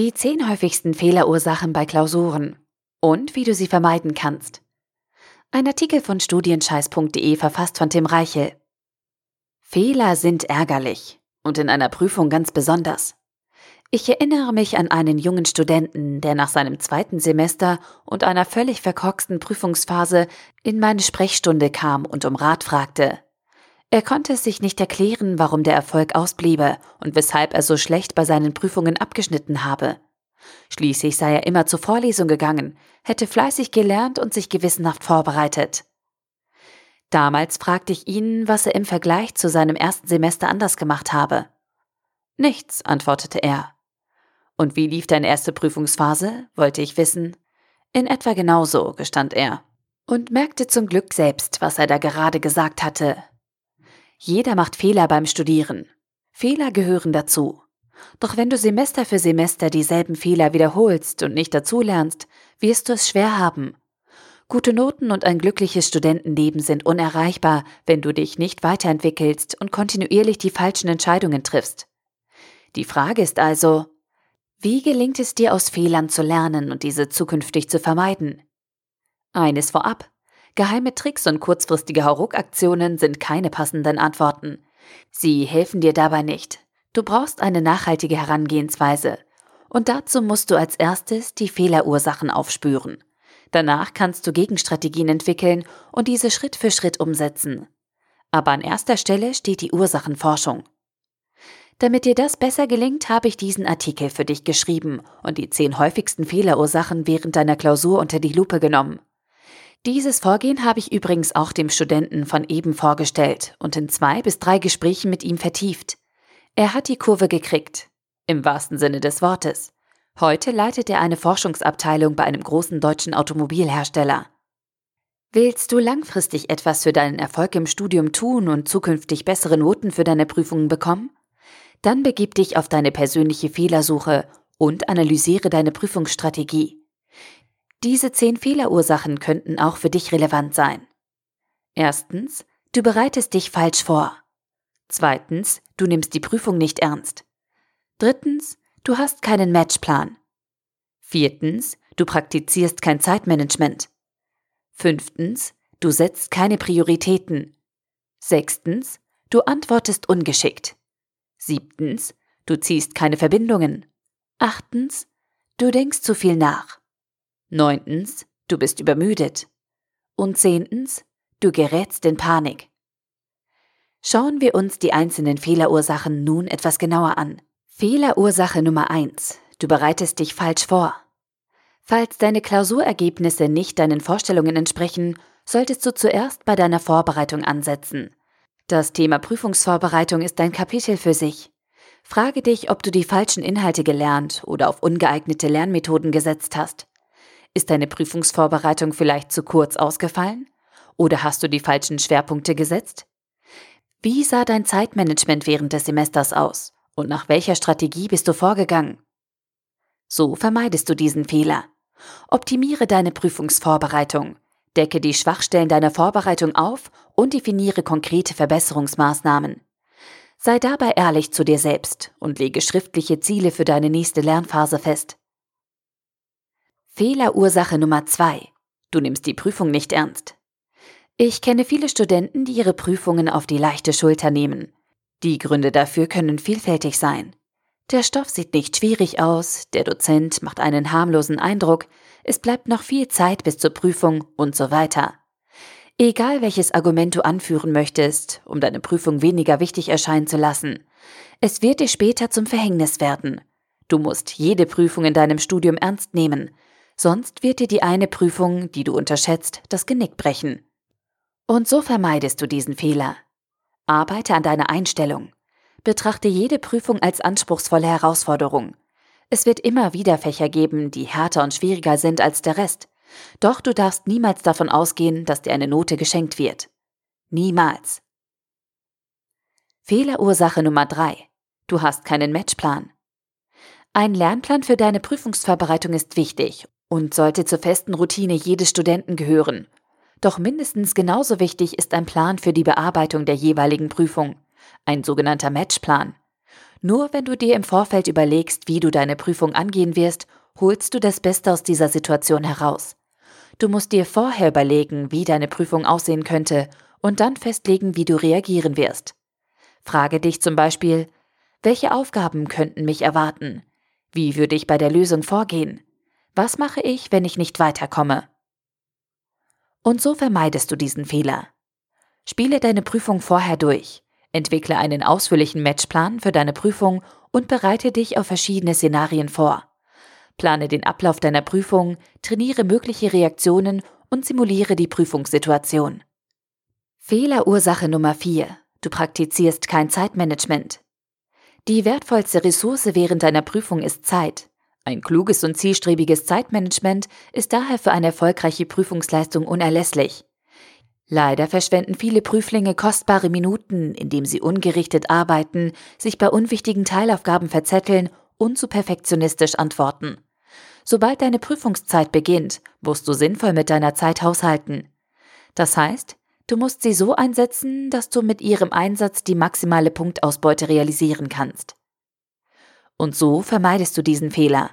Die zehn häufigsten Fehlerursachen bei Klausuren und wie du sie vermeiden kannst. Ein Artikel von studienscheiß.de verfasst von Tim Reichel. Fehler sind ärgerlich und in einer Prüfung ganz besonders. Ich erinnere mich an einen jungen Studenten, der nach seinem zweiten Semester und einer völlig verkorksten Prüfungsphase in meine Sprechstunde kam und um Rat fragte. Er konnte es sich nicht erklären, warum der Erfolg ausbliebe und weshalb er so schlecht bei seinen Prüfungen abgeschnitten habe. Schließlich sei er immer zur Vorlesung gegangen, hätte fleißig gelernt und sich gewissenhaft vorbereitet. Damals fragte ich ihn, was er im Vergleich zu seinem ersten Semester anders gemacht habe. Nichts, antwortete er. Und wie lief deine erste Prüfungsphase? wollte ich wissen. In etwa genauso, gestand er. Und merkte zum Glück selbst, was er da gerade gesagt hatte. Jeder macht Fehler beim Studieren. Fehler gehören dazu. Doch wenn du Semester für Semester dieselben Fehler wiederholst und nicht dazulernst, wirst du es schwer haben. Gute Noten und ein glückliches Studentenleben sind unerreichbar, wenn du dich nicht weiterentwickelst und kontinuierlich die falschen Entscheidungen triffst. Die Frage ist also, wie gelingt es dir aus Fehlern zu lernen und diese zukünftig zu vermeiden? Eines vorab. Geheime Tricks und kurzfristige Hauruck-Aktionen sind keine passenden Antworten. Sie helfen dir dabei nicht. Du brauchst eine nachhaltige Herangehensweise. Und dazu musst du als erstes die Fehlerursachen aufspüren. Danach kannst du Gegenstrategien entwickeln und diese Schritt für Schritt umsetzen. Aber an erster Stelle steht die Ursachenforschung. Damit dir das besser gelingt, habe ich diesen Artikel für dich geschrieben und die zehn häufigsten Fehlerursachen während deiner Klausur unter die Lupe genommen. Dieses Vorgehen habe ich übrigens auch dem Studenten von eben vorgestellt und in zwei bis drei Gesprächen mit ihm vertieft. Er hat die Kurve gekriegt, im wahrsten Sinne des Wortes. Heute leitet er eine Forschungsabteilung bei einem großen deutschen Automobilhersteller. Willst du langfristig etwas für deinen Erfolg im Studium tun und zukünftig bessere Noten für deine Prüfungen bekommen? Dann begib dich auf deine persönliche Fehlersuche und analysiere deine Prüfungsstrategie. Diese zehn Fehlerursachen könnten auch für dich relevant sein. Erstens, du bereitest dich falsch vor. Zweitens, du nimmst die Prüfung nicht ernst. Drittens, du hast keinen Matchplan. Viertens, du praktizierst kein Zeitmanagement. Fünftens, du setzt keine Prioritäten. Sechstens, du antwortest ungeschickt. Siebtens, du ziehst keine Verbindungen. Achtens, du denkst zu viel nach. Neuntens, du bist übermüdet. Und zehntens, du gerätst in Panik. Schauen wir uns die einzelnen Fehlerursachen nun etwas genauer an. Fehlerursache Nummer eins: Du bereitest dich falsch vor. Falls deine Klausurergebnisse nicht deinen Vorstellungen entsprechen, solltest du zuerst bei deiner Vorbereitung ansetzen. Das Thema Prüfungsvorbereitung ist ein Kapitel für sich. Frage dich, ob du die falschen Inhalte gelernt oder auf ungeeignete Lernmethoden gesetzt hast. Ist deine Prüfungsvorbereitung vielleicht zu kurz ausgefallen? Oder hast du die falschen Schwerpunkte gesetzt? Wie sah dein Zeitmanagement während des Semesters aus? Und nach welcher Strategie bist du vorgegangen? So vermeidest du diesen Fehler. Optimiere deine Prüfungsvorbereitung. Decke die Schwachstellen deiner Vorbereitung auf und definiere konkrete Verbesserungsmaßnahmen. Sei dabei ehrlich zu dir selbst und lege schriftliche Ziele für deine nächste Lernphase fest. Fehlerursache Nummer zwei: Du nimmst die Prüfung nicht ernst. Ich kenne viele Studenten, die ihre Prüfungen auf die leichte Schulter nehmen. Die Gründe dafür können vielfältig sein. Der Stoff sieht nicht schwierig aus, der Dozent macht einen harmlosen Eindruck, es bleibt noch viel Zeit bis zur Prüfung und so weiter. Egal welches Argument du anführen möchtest, um deine Prüfung weniger wichtig erscheinen zu lassen, es wird dir später zum Verhängnis werden. Du musst jede Prüfung in deinem Studium ernst nehmen, sonst wird dir die eine Prüfung, die du unterschätzt, das Genick brechen. Und so vermeidest du diesen Fehler. Arbeite an deiner Einstellung. Betrachte jede Prüfung als anspruchsvolle Herausforderung. Es wird immer wieder Fächer geben, die härter und schwieriger sind als der Rest. Doch du darfst niemals davon ausgehen, dass dir eine Note geschenkt wird. Niemals. Fehlerursache Nummer drei: Du hast keinen Matchplan. Ein Lernplan für deine Prüfungsvorbereitung ist wichtig und sollte zur festen Routine jedes Studenten gehören. Doch mindestens genauso wichtig ist ein Plan für die Bearbeitung der jeweiligen Prüfung, ein sogenannter Matchplan. Nur wenn du dir im Vorfeld überlegst, wie du deine Prüfung angehen wirst, holst du das Beste aus dieser Situation heraus. Du musst dir vorher überlegen, wie deine Prüfung aussehen könnte und dann festlegen, wie du reagieren wirst. Frage dich zum Beispiel, welche Aufgaben könnten mich erwarten? Wie würde ich bei der Lösung vorgehen? Was mache ich, wenn ich nicht weiterkomme? Und so vermeidest du diesen Fehler. Spiele deine Prüfung vorher durch, entwickle einen ausführlichen Matchplan für deine Prüfung und bereite dich auf verschiedene Szenarien vor. Plane den Ablauf deiner Prüfung, trainiere mögliche Reaktionen und simuliere die Prüfungssituation. Fehlerursache Nummer 4. Du praktizierst kein Zeitmanagement. Die wertvollste Ressource während deiner Prüfung ist Zeit. Ein kluges und zielstrebiges Zeitmanagement ist daher für eine erfolgreiche Prüfungsleistung unerlässlich. Leider verschwenden viele Prüflinge kostbare Minuten, indem sie ungerichtet arbeiten, sich bei unwichtigen Teilaufgaben verzetteln und zu perfektionistisch antworten. Sobald deine Prüfungszeit beginnt, musst du sinnvoll mit deiner Zeit haushalten. Das heißt, du musst sie so einsetzen, dass du mit ihrem Einsatz die maximale Punktausbeute realisieren kannst. Und so vermeidest du diesen Fehler.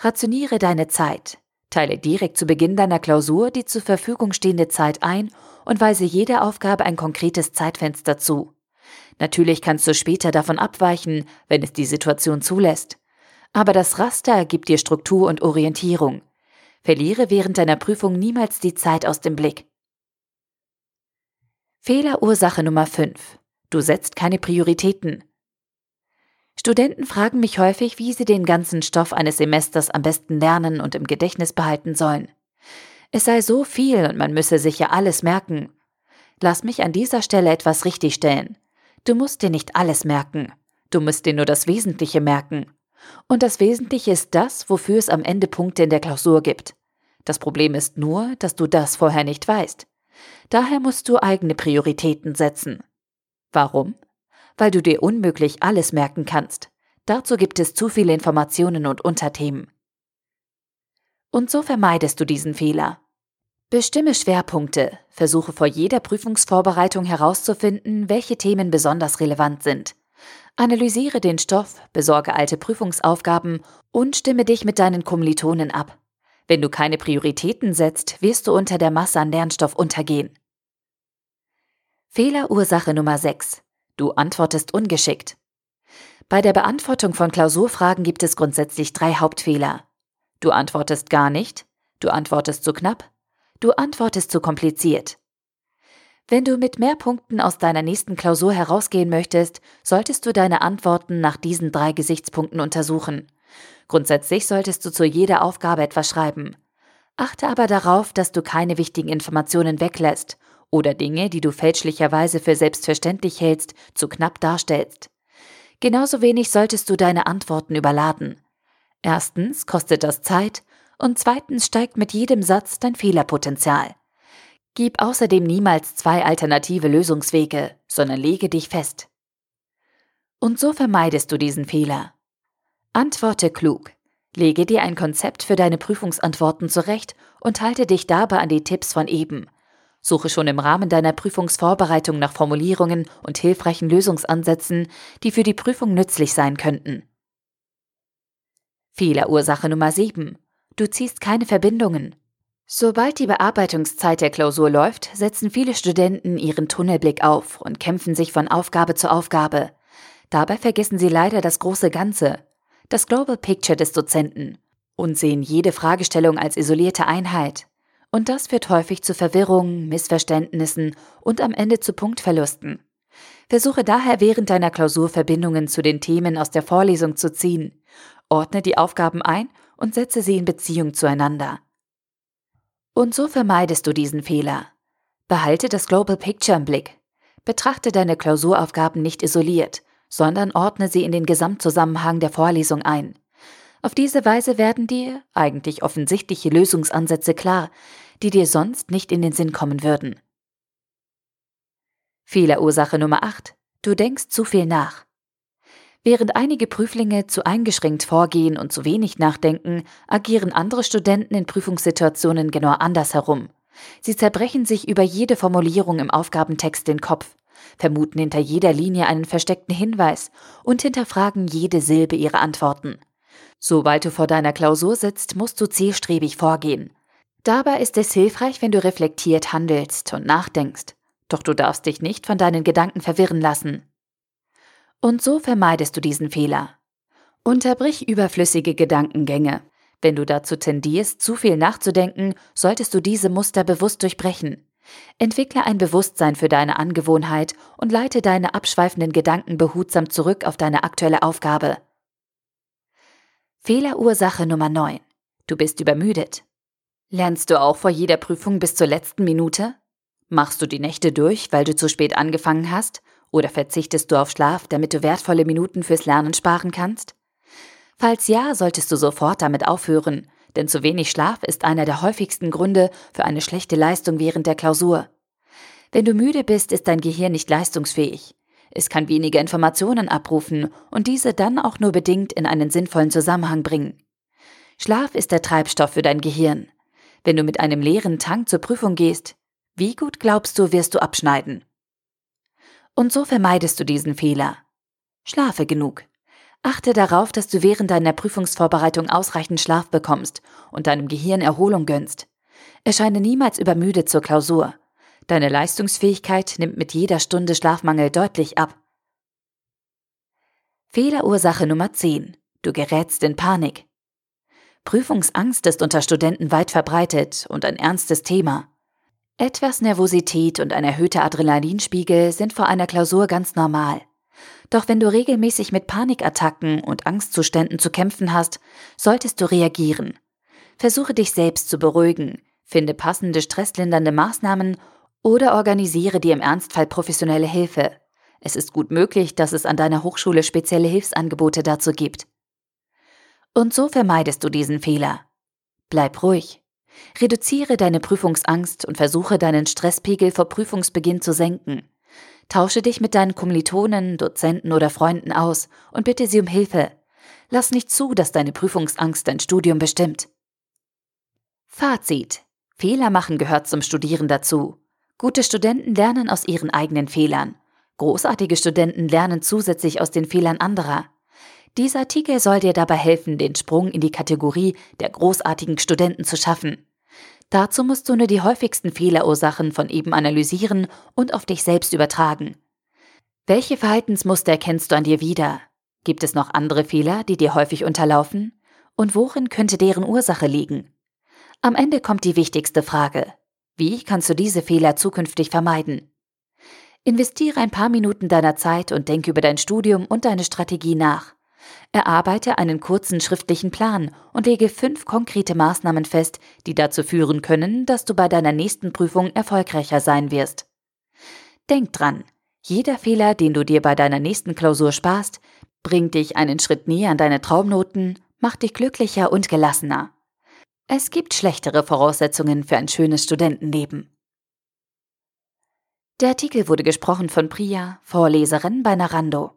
Rationiere deine Zeit. Teile direkt zu Beginn deiner Klausur die zur Verfügung stehende Zeit ein und weise jeder Aufgabe ein konkretes Zeitfenster zu. Natürlich kannst du später davon abweichen, wenn es die Situation zulässt. Aber das Raster gibt dir Struktur und Orientierung. Verliere während deiner Prüfung niemals die Zeit aus dem Blick. Fehlerursache Nummer 5. Du setzt keine Prioritäten. Studenten fragen mich häufig, wie sie den ganzen Stoff eines Semesters am besten lernen und im Gedächtnis behalten sollen. Es sei so viel und man müsse sich ja alles merken. Lass mich an dieser Stelle etwas richtigstellen. Du musst dir nicht alles merken. Du musst dir nur das Wesentliche merken. Und das Wesentliche ist das, wofür es am Ende Punkte in der Klausur gibt. Das Problem ist nur, dass du das vorher nicht weißt. Daher musst du eigene Prioritäten setzen. Warum? Weil du dir unmöglich alles merken kannst. Dazu gibt es zu viele Informationen und Unterthemen. Und so vermeidest du diesen Fehler. Bestimme Schwerpunkte, versuche vor jeder Prüfungsvorbereitung herauszufinden, welche Themen besonders relevant sind. Analysiere den Stoff, besorge alte Prüfungsaufgaben und stimme dich mit deinen Kommilitonen ab. Wenn du keine Prioritäten setzt, wirst du unter der Masse an Lernstoff untergehen. Fehlerursache Nummer 6. Du antwortest ungeschickt. Bei der Beantwortung von Klausurfragen gibt es grundsätzlich drei Hauptfehler. Du antwortest gar nicht, du antwortest zu knapp, du antwortest zu kompliziert. Wenn du mit mehr Punkten aus deiner nächsten Klausur herausgehen möchtest, solltest du deine Antworten nach diesen drei Gesichtspunkten untersuchen. Grundsätzlich solltest du zu jeder Aufgabe etwas schreiben. Achte aber darauf, dass du keine wichtigen Informationen weglässt oder Dinge, die du fälschlicherweise für selbstverständlich hältst, zu knapp darstellst. Genauso wenig solltest du deine Antworten überladen. Erstens kostet das Zeit und zweitens steigt mit jedem Satz dein Fehlerpotenzial. Gib außerdem niemals zwei alternative Lösungswege, sondern lege dich fest. Und so vermeidest du diesen Fehler. Antworte klug. Lege dir ein Konzept für deine Prüfungsantworten zurecht und halte dich dabei an die Tipps von eben. Suche schon im Rahmen deiner Prüfungsvorbereitung nach Formulierungen und hilfreichen Lösungsansätzen, die für die Prüfung nützlich sein könnten. Fehlerursache Nummer 7. Du ziehst keine Verbindungen. Sobald die Bearbeitungszeit der Klausur läuft, setzen viele Studenten ihren Tunnelblick auf und kämpfen sich von Aufgabe zu Aufgabe. Dabei vergessen sie leider das große Ganze, das Global Picture des Dozenten, und sehen jede Fragestellung als isolierte Einheit. Und das führt häufig zu Verwirrungen, Missverständnissen und am Ende zu Punktverlusten. Versuche daher während deiner Klausur Verbindungen zu den Themen aus der Vorlesung zu ziehen. Ordne die Aufgaben ein und setze sie in Beziehung zueinander. Und so vermeidest du diesen Fehler. Behalte das Global Picture im Blick. Betrachte deine Klausuraufgaben nicht isoliert, sondern ordne sie in den Gesamtzusammenhang der Vorlesung ein. Auf diese Weise werden dir eigentlich offensichtliche Lösungsansätze klar, die dir sonst nicht in den Sinn kommen würden. Fehlerursache Nummer 8. Du denkst zu viel nach. Während einige Prüflinge zu eingeschränkt vorgehen und zu wenig nachdenken, agieren andere Studenten in Prüfungssituationen genau andersherum. Sie zerbrechen sich über jede Formulierung im Aufgabentext den Kopf, vermuten hinter jeder Linie einen versteckten Hinweis und hinterfragen jede Silbe ihrer Antworten. Sobald du vor deiner Klausur sitzt, musst du zielstrebig vorgehen. Dabei ist es hilfreich, wenn du reflektiert handelst und nachdenkst. Doch du darfst dich nicht von deinen Gedanken verwirren lassen. Und so vermeidest du diesen Fehler. Unterbrich überflüssige Gedankengänge. Wenn du dazu tendierst, zu viel nachzudenken, solltest du diese Muster bewusst durchbrechen. Entwickle ein Bewusstsein für deine Angewohnheit und leite deine abschweifenden Gedanken behutsam zurück auf deine aktuelle Aufgabe. Fehlerursache Nummer 9. Du bist übermüdet. Lernst du auch vor jeder Prüfung bis zur letzten Minute? Machst du die Nächte durch, weil du zu spät angefangen hast? Oder verzichtest du auf Schlaf, damit du wertvolle Minuten fürs Lernen sparen kannst? Falls ja, solltest du sofort damit aufhören, denn zu wenig Schlaf ist einer der häufigsten Gründe für eine schlechte Leistung während der Klausur. Wenn du müde bist, ist dein Gehirn nicht leistungsfähig. Es kann weniger Informationen abrufen und diese dann auch nur bedingt in einen sinnvollen Zusammenhang bringen. Schlaf ist der Treibstoff für dein Gehirn. Wenn du mit einem leeren Tank zur Prüfung gehst, wie gut glaubst du, wirst du abschneiden? Und so vermeidest du diesen Fehler. Schlafe genug. Achte darauf, dass du während deiner Prüfungsvorbereitung ausreichend Schlaf bekommst und deinem Gehirn Erholung gönnst. Erscheine niemals übermüdet zur Klausur. Deine Leistungsfähigkeit nimmt mit jeder Stunde Schlafmangel deutlich ab. Fehlerursache Nummer 10. Du gerätst in Panik. Prüfungsangst ist unter Studenten weit verbreitet und ein ernstes Thema. Etwas Nervosität und ein erhöhter Adrenalinspiegel sind vor einer Klausur ganz normal. Doch wenn du regelmäßig mit Panikattacken und Angstzuständen zu kämpfen hast, solltest du reagieren. Versuche dich selbst zu beruhigen, finde passende stresslindernde Maßnahmen oder organisiere dir im Ernstfall professionelle Hilfe. Es ist gut möglich, dass es an deiner Hochschule spezielle Hilfsangebote dazu gibt. Und so vermeidest du diesen Fehler. Bleib ruhig. Reduziere deine Prüfungsangst und versuche deinen Stresspegel vor Prüfungsbeginn zu senken. Tausche dich mit deinen Kommilitonen, Dozenten oder Freunden aus und bitte sie um Hilfe. Lass nicht zu, dass deine Prüfungsangst dein Studium bestimmt. Fazit. Fehler machen gehört zum Studieren dazu. Gute Studenten lernen aus ihren eigenen Fehlern. Großartige Studenten lernen zusätzlich aus den Fehlern anderer. Dieser Artikel soll dir dabei helfen, den Sprung in die Kategorie der großartigen Studenten zu schaffen. Dazu musst du nur die häufigsten Fehlerursachen von eben analysieren und auf dich selbst übertragen. Welche Verhaltensmuster erkennst du an dir wieder? Gibt es noch andere Fehler, die dir häufig unterlaufen? Und worin könnte deren Ursache liegen? Am Ende kommt die wichtigste Frage. Wie kannst du diese Fehler zukünftig vermeiden? Investiere ein paar Minuten deiner Zeit und denke über dein Studium und deine Strategie nach. Erarbeite einen kurzen schriftlichen Plan und lege fünf konkrete Maßnahmen fest, die dazu führen können, dass du bei deiner nächsten Prüfung erfolgreicher sein wirst. Denk dran, jeder Fehler, den du dir bei deiner nächsten Klausur sparst, bringt dich einen Schritt näher an deine Traumnoten, macht dich glücklicher und gelassener. Es gibt schlechtere Voraussetzungen für ein schönes Studentenleben. Der Artikel wurde gesprochen von Priya, Vorleserin bei Narando.